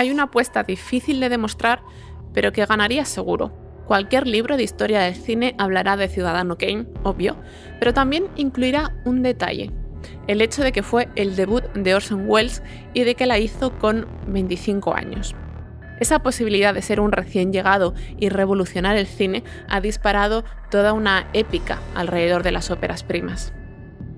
Hay una apuesta difícil de demostrar, pero que ganaría seguro. Cualquier libro de historia del cine hablará de Ciudadano Kane, obvio, pero también incluirá un detalle, el hecho de que fue el debut de Orson Welles y de que la hizo con 25 años. Esa posibilidad de ser un recién llegado y revolucionar el cine ha disparado toda una épica alrededor de las óperas primas.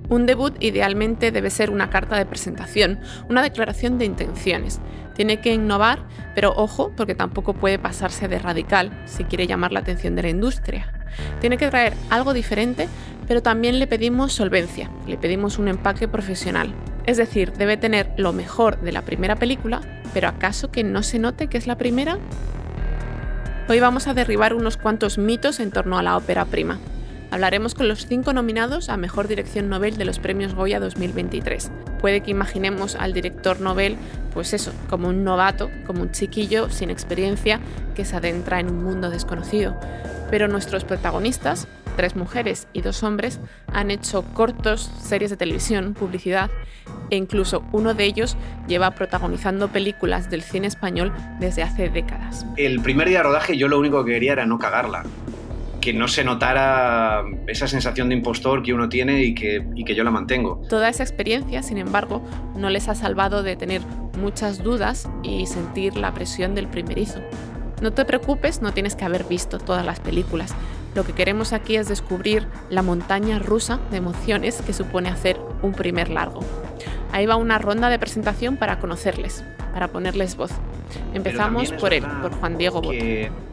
Un debut idealmente debe ser una carta de presentación, una declaración de intenciones. Tiene que innovar, pero ojo, porque tampoco puede pasarse de radical si quiere llamar la atención de la industria. Tiene que traer algo diferente, pero también le pedimos solvencia, le pedimos un empaque profesional. Es decir, debe tener lo mejor de la primera película, pero ¿acaso que no se note que es la primera? Hoy vamos a derribar unos cuantos mitos en torno a la ópera prima. Hablaremos con los cinco nominados a Mejor Dirección Nobel de los Premios Goya 2023. Puede que imaginemos al director Nobel, pues eso, como un novato, como un chiquillo sin experiencia que se adentra en un mundo desconocido. Pero nuestros protagonistas, tres mujeres y dos hombres, han hecho cortos, series de televisión, publicidad e incluso uno de ellos lleva protagonizando películas del cine español desde hace décadas. El primer día de rodaje yo lo único que quería era no cagarla que no se notara esa sensación de impostor que uno tiene y que, que yo la mantengo. Toda esa experiencia, sin embargo, no les ha salvado de tener muchas dudas y sentir la presión del primerizo. No te preocupes, no tienes que haber visto todas las películas. Lo que queremos aquí es descubrir la montaña rusa de emociones que supone hacer un primer largo. Ahí va una ronda de presentación para conocerles, para ponerles voz. Empezamos por él, por Juan Diego Boto.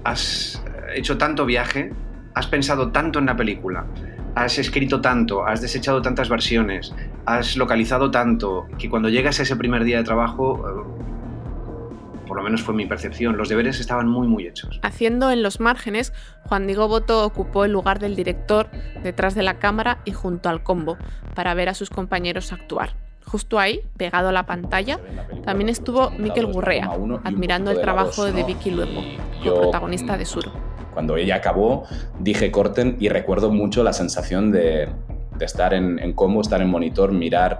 has hecho tanto viaje has pensado tanto en la película, has escrito tanto, has desechado tantas versiones, has localizado tanto, que cuando llegas a ese primer día de trabajo, eh, por lo menos fue mi percepción, los deberes estaban muy, muy hechos. Haciendo en los márgenes, Juan Diego Boto ocupó el lugar del director detrás de la cámara y junto al combo, para ver a sus compañeros actuar. Justo ahí, pegado a la pantalla, también estuvo Miquel Gurrea, admirando el trabajo de Vicky Luengo, protagonista de Suro cuando ella acabó, dije corten y recuerdo mucho la sensación de, estar en, en combo, estar en monitor, mirar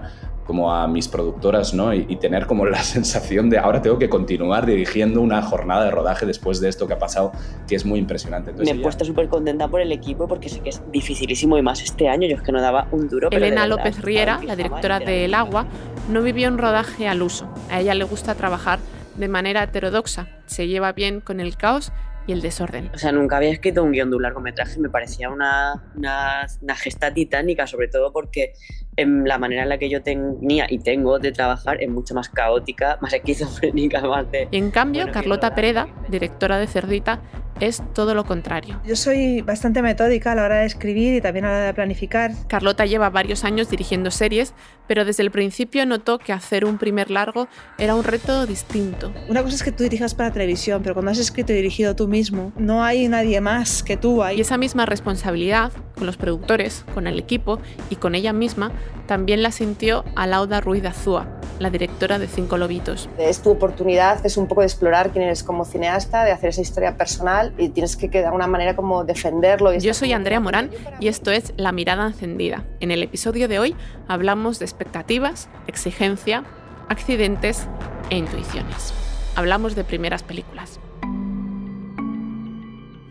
como a mis productoras, ¿no? Y, tener como la sensación de ahora tengo que continuar dirigiendo una jornada de rodaje después de esto que ha pasado, que es muy impresionante. Me he puesto súper contenta por el equipo porque sé que es dificilísimo y más este año, yo es que no daba un duro. Elena López Riera, la directora de El Agua, no vivió un rodaje al uso. A ella le gusta trabajar de manera heterodoxa, se lleva bien con el caos y el desorden. O sea, nunca había escrito un guion de un largometraje, me parecía una, una, una gesta titánica, sobre todo porque en la manera en la que yo tenía y tengo de trabajar es mucho más caótica, más esquizofrénica, más de... Y en cambio, Carlota Pereda, directora de Cerdita, es todo lo contrario. Yo soy bastante metódica a la hora de escribir y también a la hora de planificar. Carlota lleva varios años dirigiendo series, pero desde el principio notó que hacer un primer largo era un reto distinto. Una cosa es que tú dirijas para televisión, pero cuando has escrito y dirigido tú mismo, no hay nadie más que tú ahí. Y esa misma responsabilidad con los productores, con el equipo y con ella misma también la sintió Alauda Ruiz de Azúa, la directora de Cinco Lobitos. Es tu oportunidad, es un poco de explorar quién eres como cineasta, de hacer esa historia personal y tienes que, de alguna manera como defenderlo. Yo soy Andrea Morán y esto es La Mirada Encendida. En el episodio de hoy hablamos de expectativas, exigencia, accidentes e intuiciones. Hablamos de primeras películas.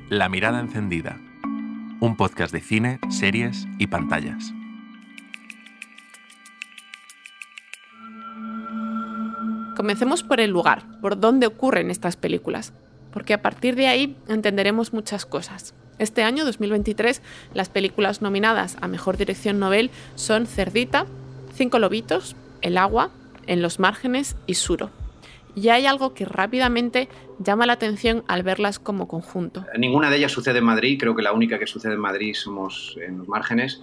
La Mirada Encendida. Un podcast de cine, series y pantallas. Comencemos por el lugar, por dónde ocurren estas películas, porque a partir de ahí entenderemos muchas cosas. Este año, 2023, las películas nominadas a Mejor Dirección Nobel son Cerdita, Cinco Lobitos, El Agua, En los Márgenes y Suro. Y hay algo que rápidamente llama la atención al verlas como conjunto. Ninguna de ellas sucede en Madrid, creo que la única que sucede en Madrid somos en los márgenes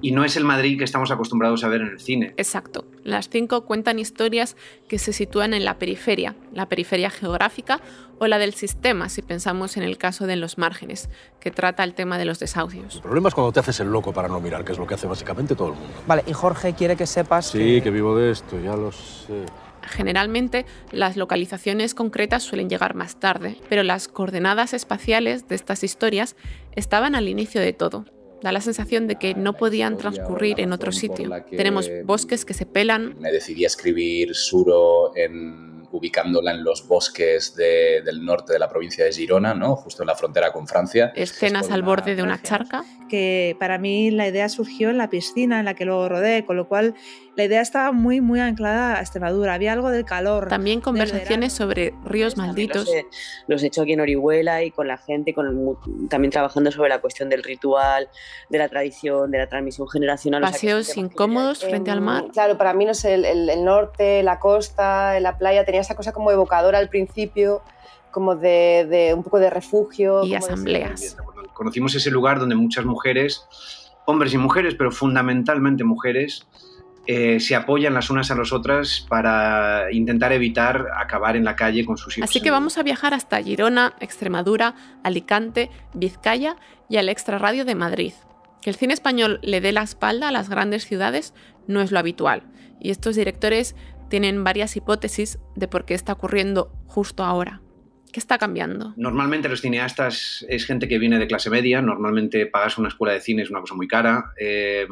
y no es el Madrid que estamos acostumbrados a ver en el cine. Exacto. Las cinco cuentan historias que se sitúan en la periferia, la periferia geográfica o la del sistema, si pensamos en el caso de Los Márgenes, que trata el tema de los desahucios. El problema es cuando te haces el loco para no mirar, que es lo que hace básicamente todo el mundo. Vale, y Jorge quiere que sepas Sí, que, vivo de esto, ya lo sé. Generalmente las localizaciones concretas suelen llegar más tarde, pero las coordenadas espaciales de estas historias estaban al inicio de todo Da la sensación de que no podían transcurrir en otro sitio. Tenemos bosques que se pelan. Me decidí a escribir Suro en ubicándola en los bosques de, del norte de la provincia de Girona, ¿no? justo en la frontera con Francia. Escenas al borde de una charca. Que para mí la idea surgió en la piscina en la que luego rodé, con lo cual la idea estaba muy, muy anclada a Extremadura. Había algo del calor. También conversaciones sobre ríos malditos. Los he, hecho aquí en Orihuela y con la gente, con también trabajando sobre la cuestión del ritual, de la tradición, de la transmisión generacional. Paseos incómodos frente al mar. Claro, para mí no sé, el, el norte, la costa, la playa tenía esa cosa como evocadora al principio, como de, un poco de refugio. Y asambleas. Conocimos ese lugar donde muchas mujeres, hombres y mujeres, pero fundamentalmente mujeres, eh, se apoyan las unas a las otras para intentar evitar acabar en la calle con sus hijos. Así que vamos a viajar hasta Girona, Extremadura, Alicante, Vizcaya y al extrarradio de Madrid. Que el cine español le dé la espalda a las grandes ciudades no es lo habitual, y estos directores tienen varias hipótesis de por qué está ocurriendo justo ahora. ¿Qué está cambiando? Normalmente los cineastas es gente que viene de clase media, normalmente pagas una escuela de cine es una cosa muy cara. Eh,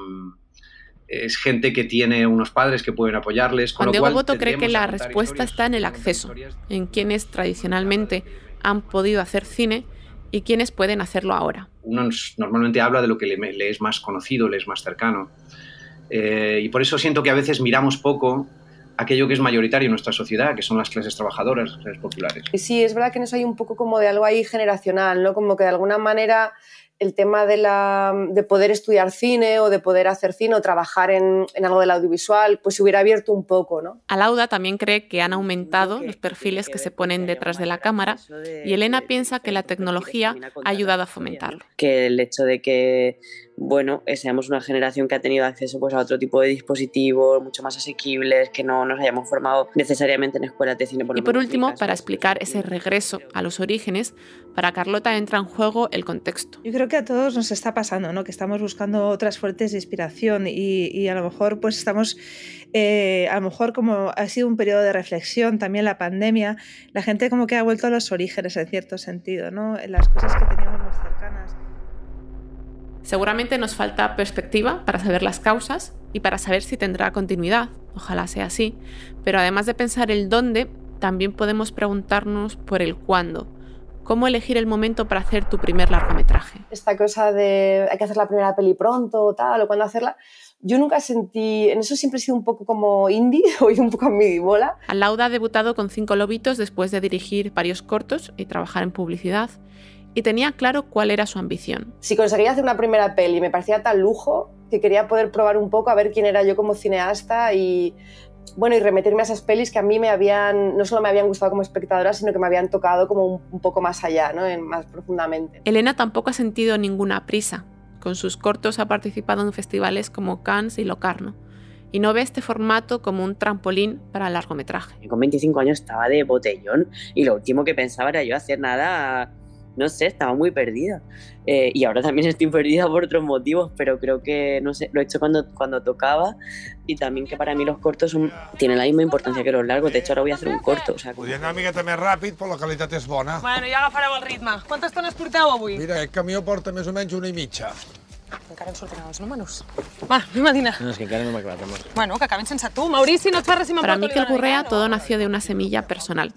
es gente que tiene unos padres que pueden apoyarles. Juan Diego Boto cree que la respuesta está en el acceso, en quienes tradicionalmente han podido hacer cine y quienes pueden hacerlo ahora. Uno normalmente habla de lo que le, es más conocido, le es más cercano. Eh, y por eso siento que a veces miramos poco aquello que es mayoritario en nuestra sociedad, que son las clases trabajadoras, las clases populares. Sí, es verdad que nos hay un poco como de algo ahí generacional, ¿no? Como que de alguna manera el tema de, la, de poder estudiar cine o de poder hacer cine o trabajar en, en, algo del audiovisual, pues se hubiera abierto un poco, ¿no? Alauda también cree que han aumentado los perfiles que se ponen detrás de la cámara y Elena piensa que la tecnología ha ayudado a fomentarlo. Que el hecho de que bueno, eh, seamos una generación que ha tenido acceso pues, a otro tipo de dispositivos mucho más asequibles, que no nos hayamos formado necesariamente en escuelas de cine. Por y por último, para explicar ese regreso a los orígenes, para Carlota entra en juego el contexto. Yo creo que a todos nos está pasando, ¿no? que estamos buscando otras fuentes de inspiración y, a lo mejor pues estamos, eh, a lo mejor como ha sido un periodo de reflexión, también la pandemia, la gente como que ha vuelto a los orígenes en cierto sentido, ¿no? las cosas que teníamos más cercanas. Seguramente nos falta perspectiva para saber las causas y para saber si tendrá continuidad. Ojalá sea así. Pero además de pensar el dónde, también podemos preguntarnos por el cuándo. ¿Cómo elegir el momento para hacer tu primer largometraje? Esta cosa de hay que hacer la primera peli pronto o tal, o cuándo hacerla. Yo nunca sentí, en eso siempre he sido un poco como indie, o un poco a mi bola. Alauda ha debutado con Cinco Lobitos después de dirigir varios cortos y trabajar en publicidad y tenía claro cuál era su ambición. Si conseguía hacer una primera peli me parecía tan lujo que quería poder probar un poco a ver quién era yo como cineasta y bueno, y remitirme a esas pelis que a mí me habían, no solo me habían gustado como espectadora, sino que me habían tocado como un, poco más allá, ¿no? En, más profundamente. Elena tampoco ha sentido ninguna prisa. Con sus cortos ha participado en festivales como Cannes y Locarno y no ve este formato como un trampolín para el largometraje. Con 25 años estaba de botellón y lo último que pensaba era yo hacer nada no sé, estaba muy perdida. Eh, y ahora también estoy perdida por otros motivos, pero creo que, no sé, lo he hecho cuando, cuando tocaba y también que para mí los cortos tienen la misma importancia que los largos. De hecho, ahora voy a hacer un corto. O sea, Podria anar una miqueta més ràpid, però la qualitat és bona. Bueno, ja agafareu el ritme. Quantes tones porteu avui? Mira, aquest camió porta més o menys una i mitja. Encara en sortiran els números. Va, anem a dinar. No, és que encara no m'ha acabat, amor. Bueno, que acaben sense tu. Maurici, no et fa res si Para Miquel Gurrea todo nació de una semilla personal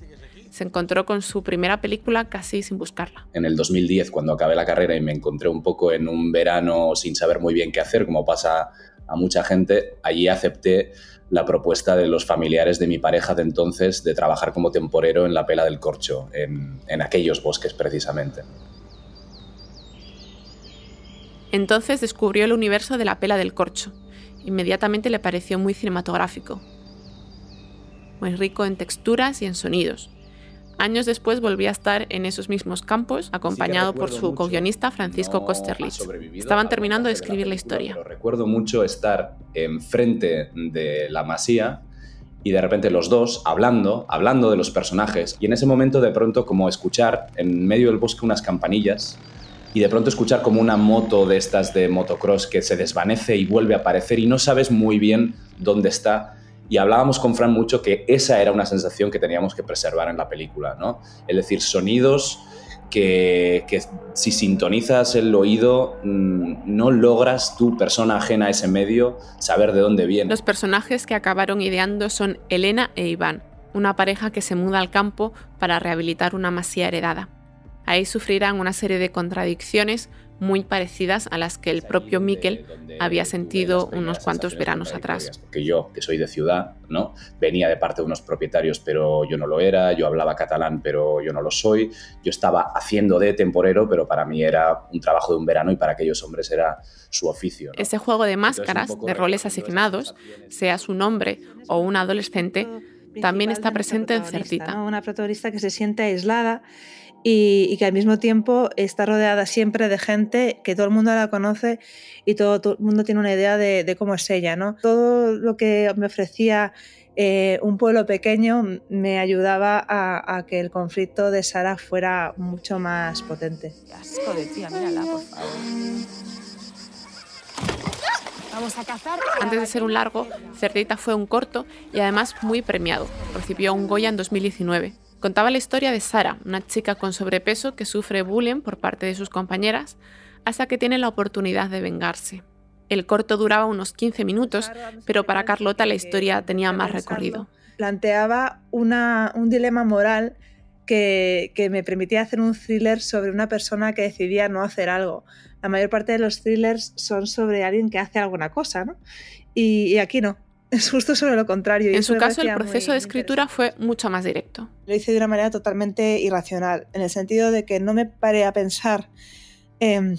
se encontró con su primera película casi sin buscarla. En el 2010, cuando acabé la carrera y me encontré un poco en un verano sin saber muy bien qué hacer, como pasa a mucha gente, allí acepté la propuesta de los familiares de mi pareja de entonces de trabajar como temporero en la pela del corcho, en, en aquellos bosques precisamente. Entonces descubrió el universo de la pela del corcho. Inmediatamente le pareció muy cinematográfico, muy rico en texturas y en sonidos. Años después volví a estar en esos mismos campos, acompañado por su co-guionista Francisco no Kosterlitz. Estaban terminando de escribir la historia. recuerdo mucho estar enfrente de la masía y de repente los dos hablando, hablando de los personajes, y en ese momento de pronto como escuchar en medio del bosque unas campanillas y de pronto escuchar como una moto de estas de motocross que se desvanece y vuelve a aparecer y no sabes muy bien dónde está y hablábamos con Fran mucho que esa era una sensación que teníamos que preservar en la película, ¿no? Es decir, sonidos que, que si sintonizas el oído mm, no logras tú, persona ajena a ese medio, saber de dónde viene. Los personajes que acabaron ideando son Elena e Iván, una pareja que se muda al campo para rehabilitar una masía heredada. Ahí sufrirán una serie de contradicciones muy parecidas a las que el propio Miquel había sentido unos cuantos veranos atrás. Que yo, que soy de ciudad, ¿no? venía de parte de unos propietarios, pero yo no lo era, yo hablaba catalán, pero yo no lo soy, yo estaba haciendo de temporero, pero para mí era un trabajo de un verano y para aquellos hombres era su oficio. Ese juego de máscaras, de roles asignados, sea su nombre o un adolescente, también está presente en Cerdita. Una protagonista que se siente aislada y, que al mismo tiempo está rodeada siempre de gente que todo el mundo la conoce y todo, el mundo tiene una idea de, cómo es ella. ¿no? Todo lo que me ofrecía eh, un pueblo pequeño me ayudaba a, que el conflicto de Sara fuera mucho más potente. asco de tía, mírala, por favor. Vamos a cazar. Antes de ser un largo, Cerdita fue un corto y además muy premiado. Recibió un Goya en 2019. Contaba la historia de Sara, una chica con sobrepeso que sufre bullying por parte de sus compañeras hasta que tiene la oportunidad de vengarse. El corto duraba unos 15 minutos, pero para Carlota la historia tenía más recorrido. Planteaba un dilema moral que, me permitía hacer un thriller sobre una persona que decidía no hacer algo. La mayor parte de los thrillers son sobre alguien que hace alguna cosa, ¿no? y aquí no. Es justo sobre lo contrario. en su caso, el proceso de escritura fue mucho más directo. Lo hice de una manera totalmente irracional, en el sentido de que no me paré a pensar en,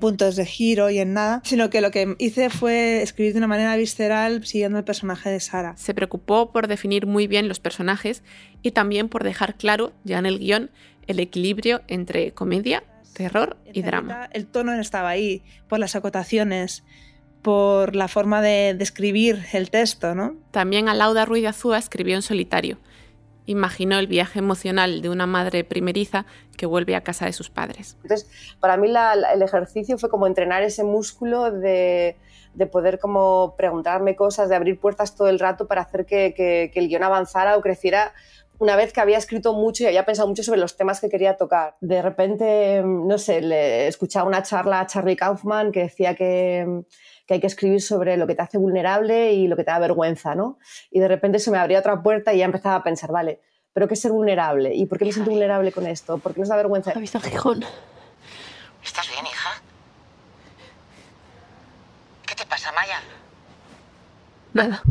puntos de giro y en nada, sino que lo que hice fue escribir de una manera visceral siguiendo el personaje de Sara. Se preocupó por definir muy bien los personajes y también por dejar claro, ya en el guion, el equilibrio entre comedia, terror y drama. El tono estaba ahí, por las acotaciones, por la forma de describir el texto, ¿no? También Alauda Ruiz de Azúa escribió en solitario. Imaginó el viaje emocional de una madre primeriza que vuelve a casa de sus padres. Entonces, para mí el ejercicio fue como entrenar ese músculo de, poder como preguntarme cosas, de abrir puertas todo el rato para hacer que, el guion avanzara o creciera una vez que había escrito mucho y había pensado mucho sobre los temas que quería tocar. De repente, no sé, le escuchaba una charla a Charlie Kaufman que decía que que hay que escribir sobre lo que te hace vulnerable y lo que te da vergüenza, ¿no? Y de repente se me abría otra puerta y ya empezaba a pensar, vale, ¿pero qué es ser vulnerable? ¿Y por qué me siento vulnerable con esto? ¿Por qué nos da vergüenza? ¿Has visto Gijón? ¿Estás bien, hija? ¿Qué te pasa, Maya? Nada.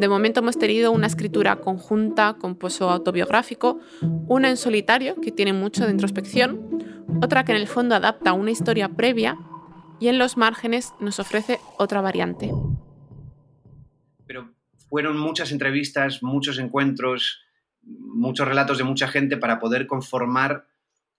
De momento hemos tenido una escritura conjunta con pozo autobiográfico, una en solitario que tiene mucho de introspección, otra que en el fondo adapta una historia previa y en los márgenes nos ofrece otra variante. Pero fueron muchas entrevistas, muchos encuentros, muchos relatos de mucha gente para poder conformar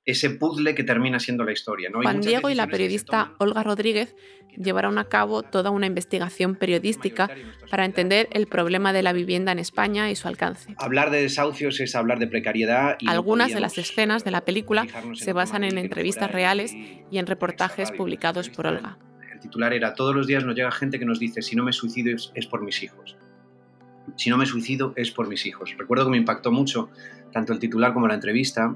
ese puzzle que termina siendo la historia. ¿no? Juan Diego y la periodista Olga Rodríguez llevaron a cabo toda una investigación periodística para entender el problema de la vivienda en España y su alcance. Hablar de desahucios es hablar de precariedad. Algunas de las escenas de la película se basan en entrevistas reales y en reportajes publicados por Olga. El titular era, todos los días nos llega gente que nos dice, si no me suicido es por mis hijos. Si no me suicido es por mis hijos. Recuerdo que me impactó mucho tanto el titular como la entrevista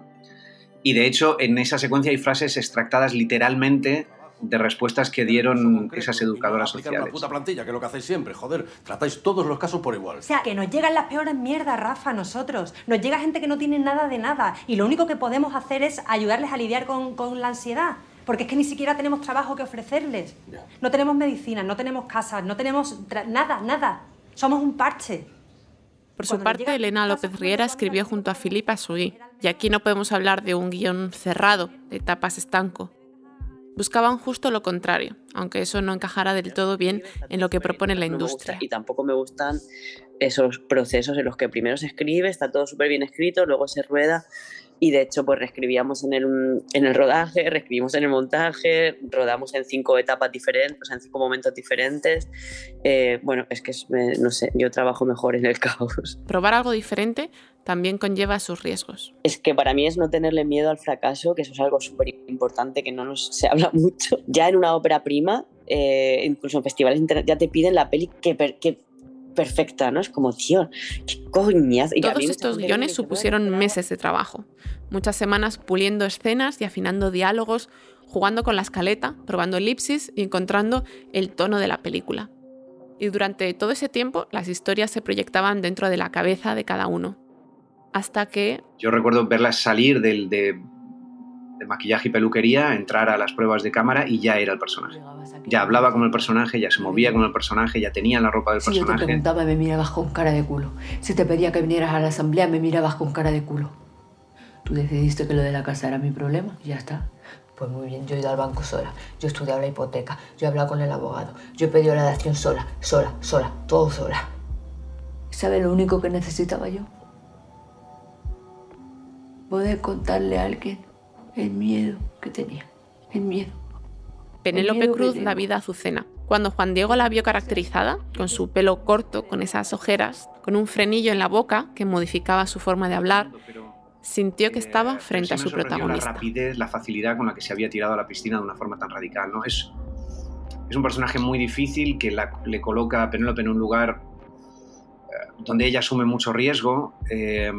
y de hecho, en esa secuencia hay frases extractadas literalmente de respuestas que dieron esas educadoras sociales. Una puta plantilla, que es lo que hacéis siempre, joder. Tratáis todos los casos por igual. O sea, que nos llegan las peores mierdas, Rafa, nosotros. Nos llega gente que no tiene nada de nada. Y lo único que podemos hacer es ayudarles a lidiar con, con la ansiedad. Porque es que ni siquiera tenemos trabajo que ofrecerles. No tenemos medicina, no tenemos casas, no tenemos nada, nada. Somos un parche. Por su parte, Elena López Riera escribió junto a Filipa Sugui, y aquí no podemos hablar de un guion cerrado, de tapas estanco. Buscaban justo lo contrario, aunque eso no encajara del todo bien en lo que propone la industria. y tampoco me gustan esos procesos en los que primero se escribe, está todo súper bien escrito, luego se rueda y de hecho pues reescribíamos en el, en el rodaje, reescribimos en el montaje, rodamos en cinco etapas diferentes, en cinco momentos diferentes. Eh, bueno, es que no sé, yo trabajo mejor en el caos. Probar algo diferente también conlleva sus riesgos. Es que para mí es no tenerle miedo al fracaso, que eso es algo súper importante que no nos se habla mucho. Ya en una ópera prima, eh, incluso en festivales ya te piden la peli que, que perfecta, ¿no? Es como, tío, qué coñas. Y Todos estos guiones supusieron meses de trabajo, muchas semanas puliendo escenas y afinando diálogos, jugando con la escaleta, probando elipsis y encontrando el tono de la película. Y durante todo ese tiempo las historias se proyectaban dentro de la cabeza de cada uno. Hasta que Yo recuerdo verlas salir del, de, de maquillaje y peluquería, entrar a las pruebas de cámara y ya era el personaje. Ya hablaba como el personaje, ya se movía como el personaje, ya tenía la ropa del Si yo te personaje. preguntaba, me mirabas con cara de culo. Si te pedía que vinieras a la asamblea, me mirabas con cara de culo. Tú decidiste que lo de la casa era mi problema, y ya está. Pues muy bien, yo he ido al banco sola, yo he estudiado la hipoteca, yo he hablado con el abogado, yo he pedido la dación sola, sola, sola, todo sola. ¿Sabes lo único que necesitaba yo? Poder contarle a alguien el miedo que tenía, el miedo. Penélope Cruz da vida a Azucena. Cuando Juan Diego la vio caracterizada, con su pelo corto, con esas ojeras, con un frenillo en la boca que modificaba su forma de hablar, sintió que estaba frente a Sí su protagonista. La rapidez, la facilidad con la que se había tirado a la piscina de una forma tan radical. ¿no? Es, es un personaje muy difícil que la- le coloca a Penélope en un lugar eh, donde ella asume mucho riesgo eh,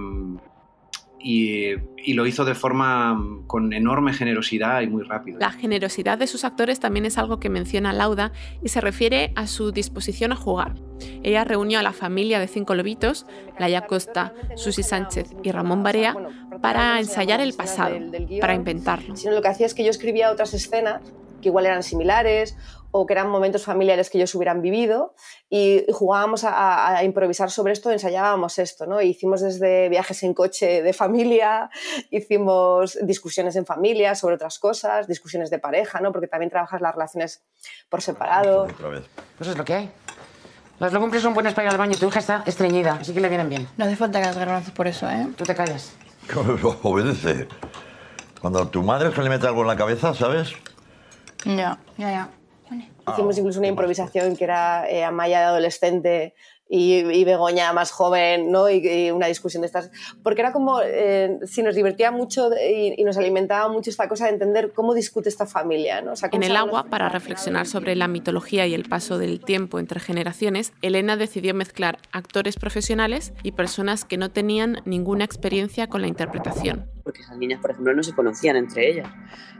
y, y lo hizo de forma mm, con enorme generosidad y muy rápido. La generosidad de sus actores también es algo que menciona Lauda y se refiere a su disposición a jugar. Ella reunió a la familia de cinco lobitos, Laia Costa, Susi Sánchez y Ramón Barea, para ensayar el pasado, para inventarlo. sino lo que hacía es que yo escribía otras escenas que igual eran similares o que eran momentos familiares que ellos hubieran vivido y jugábamos a, a- improvisar sobre esto, ensayábamos esto, ¿no? Hicimos desde viajes en coche de familia, hicimos discusiones en familia sobre otras cosas, discusiones de pareja, ¿no? Porque también trabajas las relaciones por separado. Otra vez. Pues es lo que hay. Las legumbres son buenas para ir al baño. Tu hija está estreñida, así que le vienen bien. No hace falta que las garbanzos por eso, ¿eh? Tú te callas. Obedece. Cuando a tu madre se le mete algo en la cabeza, ¿sabes? Ya, ya, ya. Hicimos incluso una improvisación que era eh, Amaya de adolescente y, y Begoña más joven, ¿no? Y, y una discusión de estas. Porque era como, eh, si nos divertía mucho y, y nos alimentaba mucho esta cosa de entender cómo discute esta familia, ¿no? O sea, En el agua, para reflexionar sobre la mitología y el paso del tiempo entre generaciones, Elena decidió mezclar actores profesionales y personas que no tenían ninguna experiencia con la interpretación. Porque esas niñas, por ejemplo, no se conocían entre ellas.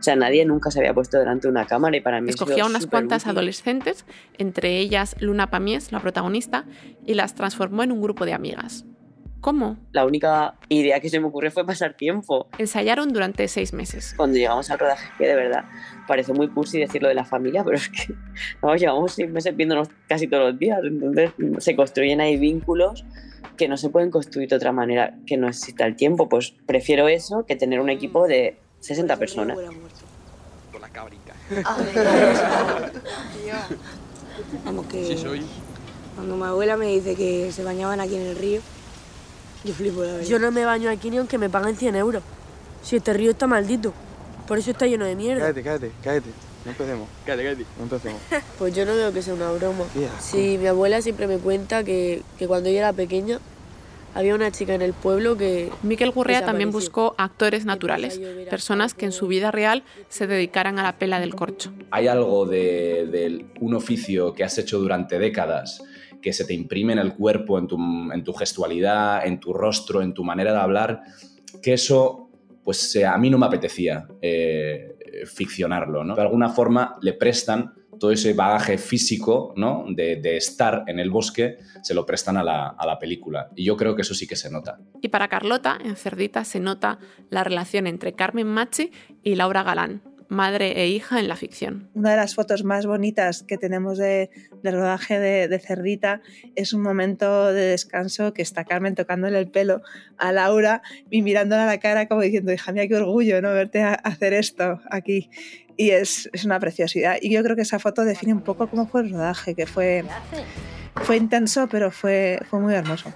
O sea, nadie nunca se había puesto delante de una cámara y para mí Escogía unas cuantas útil. adolescentes, entre ellas Luna Pamies, la protagonista, y las transformó en un grupo de amigas. ¿Cómo? La única idea que se me ocurrió fue pasar tiempo. Ensayaron durante seis meses. Cuando llegamos al rodaje, que de verdad parece muy cursi decirlo de la familia, pero es que vamos, llevamos seis meses viéndonos casi todos los días. Entonces se construyen ahí vínculos que no se pueden construir de otra manera que no exista el tiempo. Pues prefiero eso que tener un equipo de 60 personas. Con la cabrica. Vamos que Sí, soy. cuando mi abuela me dice que se bañaban aquí en el río, yo flipo la. Yo no me baño aquí ni aunque me paguen 100 euros. Si este río está maldito. Por eso está lleno de mierda. Cállate, cállate, cállate. No empecemos. Cállate, cállate. No empecemos. Pues yo no veo que sea una broma. Tía, Sí, mi abuela siempre me cuenta que, que cuando yo era pequeña había una chica en el pueblo que... Miquel Gurrea también buscó actores naturales, personas que en su vida real se dedicaran a la pela del corcho. Hay algo de, de un oficio que has hecho durante décadas que se te imprime en el cuerpo, en tu, en tu gestualidad, en tu rostro, en tu manera de hablar, que eso, pues a mí no me apetecía eh, ficcionarlo, ¿no? De alguna forma le prestan todo ese bagaje físico, ¿no? De, de estar en el bosque, se lo prestan a la, a la película. Y yo creo que eso sí que se nota. Y para Carlota, en Cerdita se nota la relación entre Carmen Machi y Laura Galán, madre e hija en la ficción. Una de las fotos más bonitas que tenemos de, del rodaje de, de, Cerdita es un momento de descanso que está Carmen tocándole el pelo a Laura y mirándola a la cara como diciendo, hija mía, qué orgullo ¿no? verte a hacer esto aquí. Y es, es, una preciosidad. Y yo creo que esa foto define un poco cómo fue el rodaje, que fue, fue intenso, pero fue, fue muy hermoso.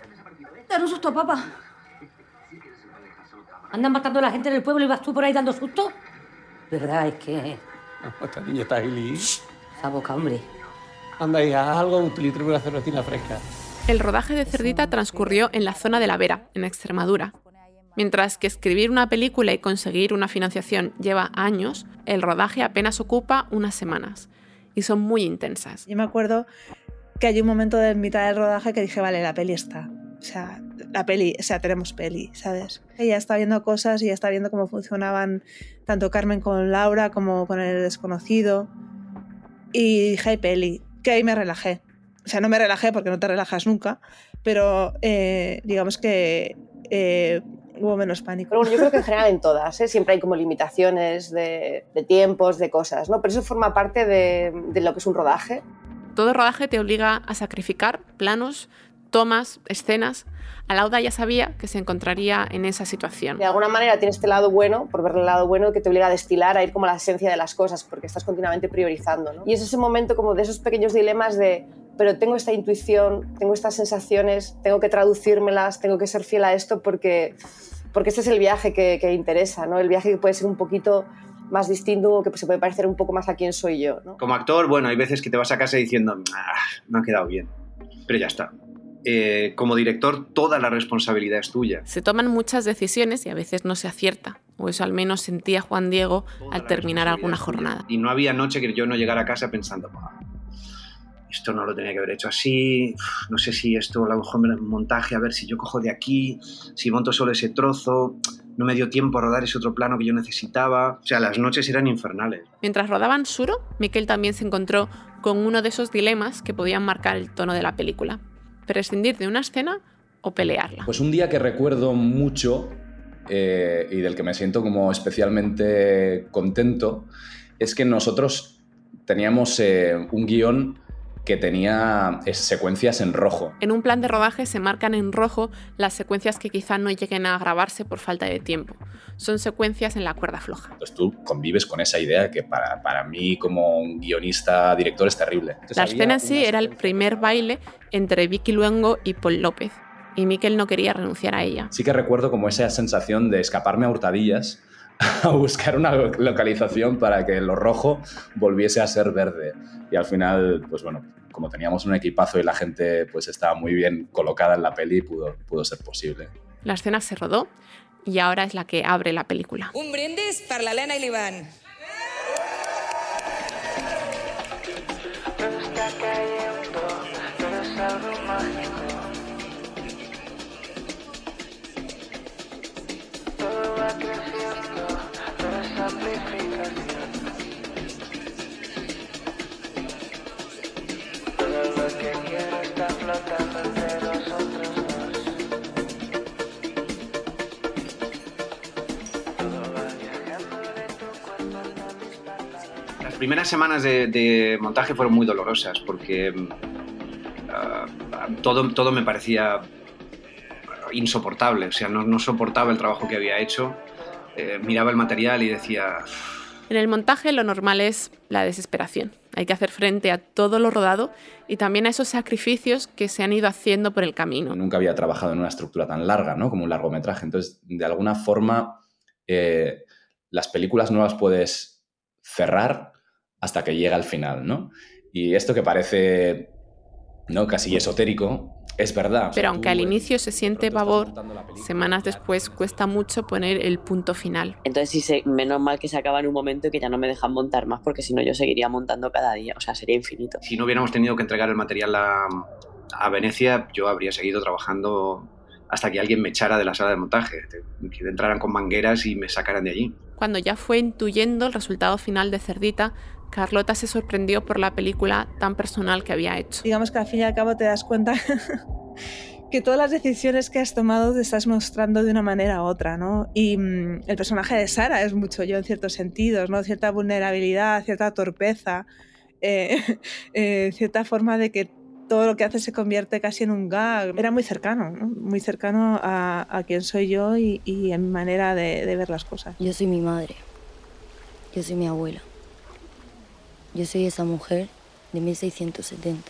Dar un susto, papá. ¿Andan matando a la gente en el pueblo y vas tú por ahí dando susto? ¿Verdad? Es que... Esta niña está ahí. Esa boca, hombre. Anda, hija, haz algo útil y tráeme una cervecina fresca. El rodaje de Cerdita transcurrió en la zona de La Vera, en Extremadura. Mientras que escribir una película y conseguir una financiación lleva años, el rodaje apenas ocupa unas semanas y son muy intensas. Yo me acuerdo que hay un momento de mitad del rodaje que dije, vale, la peli está. O sea, la peli, o sea, tenemos peli, ¿sabes? Ella está viendo cosas y ya está viendo cómo funcionaban tanto Carmen con Laura como con el desconocido. Y dije, hay peli, que ahí me relajé. O sea, no me relajé porque no te relajas nunca, pero eh, digamos que eh, hubo menos pánico. Pero bueno, yo creo que en general en todas, ¿eh? siempre hay como limitaciones de, de, tiempos, de cosas, ¿no? Pero eso forma parte de, de lo que es un rodaje. Todo rodaje te obliga a sacrificar planos, tomas, escenas. Alauda ya sabía que se encontraría en esa situación. De alguna manera tiene este lado bueno, por ver el lado bueno, que te obliga a destilar, a ir como a la esencia de las cosas, porque estás continuamente priorizando. ¿no? Y es ese momento como de esos pequeños dilemas de, pero tengo esta intuición, tengo estas sensaciones, tengo que traducírmelas, tengo que ser fiel a esto porque, porque este es el viaje que, que interesa, ¿no? el viaje que puede ser un poquito más distinto, que se puede parecer un poco más a quién soy yo. ¿no? Como actor, bueno, hay veces que te vas a casa diciendo, ah, me ha quedado bien, pero ya está. Eh, como director toda la responsabilidad es tuya. Se toman muchas decisiones y a veces no se acierta, o eso al menos sentía Juan Diego toda al terminar alguna jornada. Y no había noche que yo no llegara a casa pensando, esto no lo tenía que haber hecho así, no sé si esto a lo mejor me montaje, a ver si yo cojo de aquí, si monto solo ese trozo, no me dio tiempo a rodar ese otro plano que yo necesitaba. O sea, las noches eran infernales. Mientras rodaban Suro, Miquel también se encontró con uno de esos dilemas que podían marcar el tono de la película prescindir de una escena o pelearla? Pues un día que recuerdo mucho eh, y del que me siento como especialmente contento es que nosotros teníamos eh, un guion que tenía secuencias en rojo. En un plan de rodaje se marcan en rojo las secuencias que quizá no lleguen a grabarse por falta de tiempo. Son secuencias en la cuerda floja. Entonces tú convives con esa idea que para, para mí como un guionista, director es terrible. Entonces, la escena en sí era el primer baile entre Vicky Luengo y Paul López. Y Miquel no quería renunciar a ella. Sí que recuerdo como esa sensación de escaparme a hurtadillas a buscar una localización para que lo rojo volviese a ser verde. Y al final, pues bueno, como teníamos un equipazo y la gente pues estaba muy bien colocada en la peli, pudo, pudo ser posible. La escena se rodó y ahora es la que abre la película. Un brindis para la Lena y l'Ivan. Primeras semanas de, de montaje fueron muy dolorosas porque uh, todo, todo me parecía insoportable, o sea, no, no soportaba el trabajo que había hecho, eh, miraba el material y decía... En el montaje lo normal es la desesperación. Hay que hacer frente a todo lo rodado y también a esos sacrificios que se han ido haciendo por el camino. Nunca había trabajado en una estructura tan larga, ¿no? Como un largometraje. Entonces, de alguna forma, eh, las películas no las puedes cerrar hasta que llega al final, ¿no? Y esto que parece ¿no? casi esotérico, es verdad. Pero aunque al inicio se siente pavor, semanas después cuesta mucho poner el punto final. Entonces, sí, menos mal que se acaba en un momento y que ya no me dejan montar más, porque si no yo seguiría montando cada día, o sea, sería infinito. Si no hubiéramos tenido que entregar el material a, a Venecia, yo habría seguido trabajando hasta que alguien me echara de la sala de montaje, que entraran con mangueras y me sacaran de allí. Cuando ya fue intuyendo el resultado final de Cerdita, Carlota se sorprendió por la película tan personal que había hecho. Digamos que al fin y al cabo te das cuenta que todas las decisiones que has tomado te estás mostrando de una manera u otra, ¿no? Y mmm, el personaje de Sara es mucho yo en ciertos sentidos, ¿no? Cierta vulnerabilidad, cierta torpeza, eh, eh, cierta forma de que todo lo que hace se convierte casi en un gag. Era muy cercano, ¿no? muy cercano a, a quién soy yo y, y a mi manera de, de ver las cosas. Yo soy mi madre. Yo soy mi abuela. Yo soy esa mujer de 1670,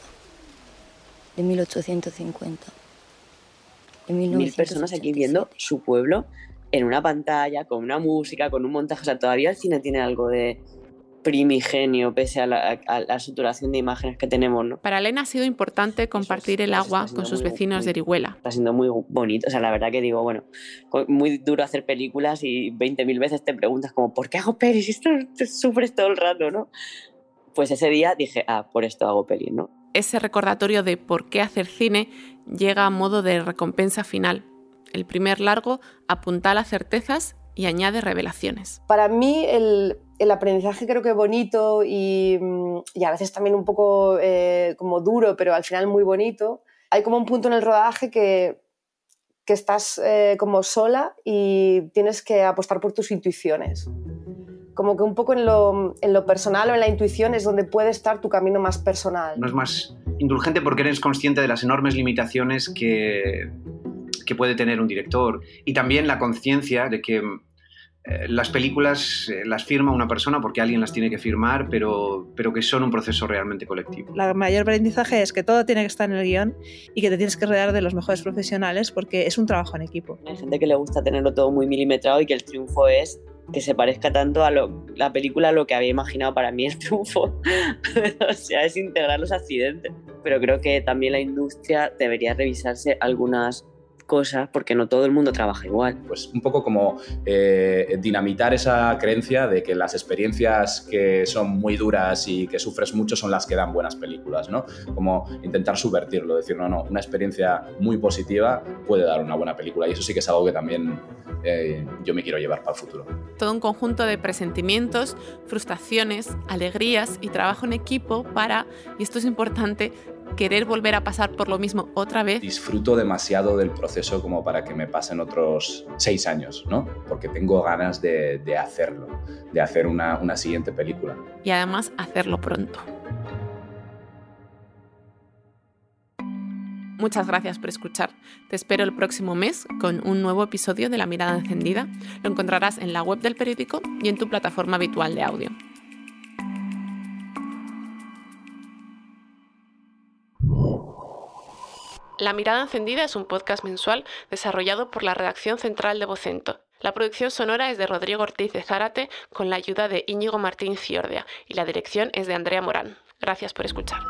de 1850, de 1987. Mil personas aquí viendo su pueblo en una pantalla, con una música, con un montaje. O sea, todavía el cine tiene algo de primigenio pese a la, a la, saturación de imágenes que tenemos. ¿no? Para Elena ha sido importante compartir el agua con sus vecinos muy, de Orihuela. Está siendo muy bonito, o sea, la verdad que digo, bueno, muy duro hacer películas y 20.000 veces te preguntas como, ¿por qué hago pelis? Esto te sufres todo el rato, ¿no? Pues ese día dije, ah, por esto hago pelis, ¿no? ese recordatorio de por qué hacer cine llega a modo de recompensa final. El primer largo apuntala certezas y añade revelaciones. Para mí el, el aprendizaje creo que bonito y, mm, y a veces también un poco eh, como duro, pero al final muy bonito. Hay como un punto en el rodaje que, que estás eh, como sola y tienes que apostar por tus intuiciones. Como que un poco en lo, en lo personal o en la intuición es donde puede estar tu camino más personal. No es más indulgente porque eres consciente de las enormes limitaciones que, que puede tener un director y también la conciencia de que eh, las películas eh, las firma una persona porque alguien las tiene que firmar, pero, pero que son un proceso realmente colectivo. La mayor aprendizaje es que todo tiene que estar en el guion y que te tienes que rodear de los mejores profesionales porque es un trabajo en equipo. Hay gente que le gusta tenerlo todo muy milimetrado y que el triunfo es que se parezca tanto a lo, la película a lo que había imaginado para mí el triunfo. o sea, es integrar los accidentes. Pero creo que también la industria debería revisarse algunas cosas porque no todo el mundo trabaja igual. Pues un poco como eh, dinamitar esa creencia de que las experiencias que son muy duras y que sufres mucho son las que dan buenas películas, ¿no? Como intentar subvertirlo, decir, no, no, una experiencia muy positiva puede dar una buena película y eso sí que es algo que también eh, yo me quiero llevar para el futuro. Todo un conjunto de presentimientos, frustraciones, alegrías y trabajo en equipo para, y esto es importante, querer volver a pasar por lo mismo otra vez. Disfruto demasiado del proceso como para que me pasen otros seis años, ¿no? Porque tengo ganas de, de hacerlo, de hacer una, una siguiente película. Y además hacerlo pronto. Muchas gracias por escuchar. Te espero el próximo mes con un nuevo episodio de La Mirada Encendida. Lo encontrarás en la web del periódico y en tu plataforma habitual de audio. La Mirada Encendida es un podcast mensual desarrollado por la redacción central de Vocento. La producción sonora es de Rodrigo Ortiz de Zárate con la ayuda de Íñigo Martín Ciordia y la dirección es de Andrea Morán. Gracias por escuchar.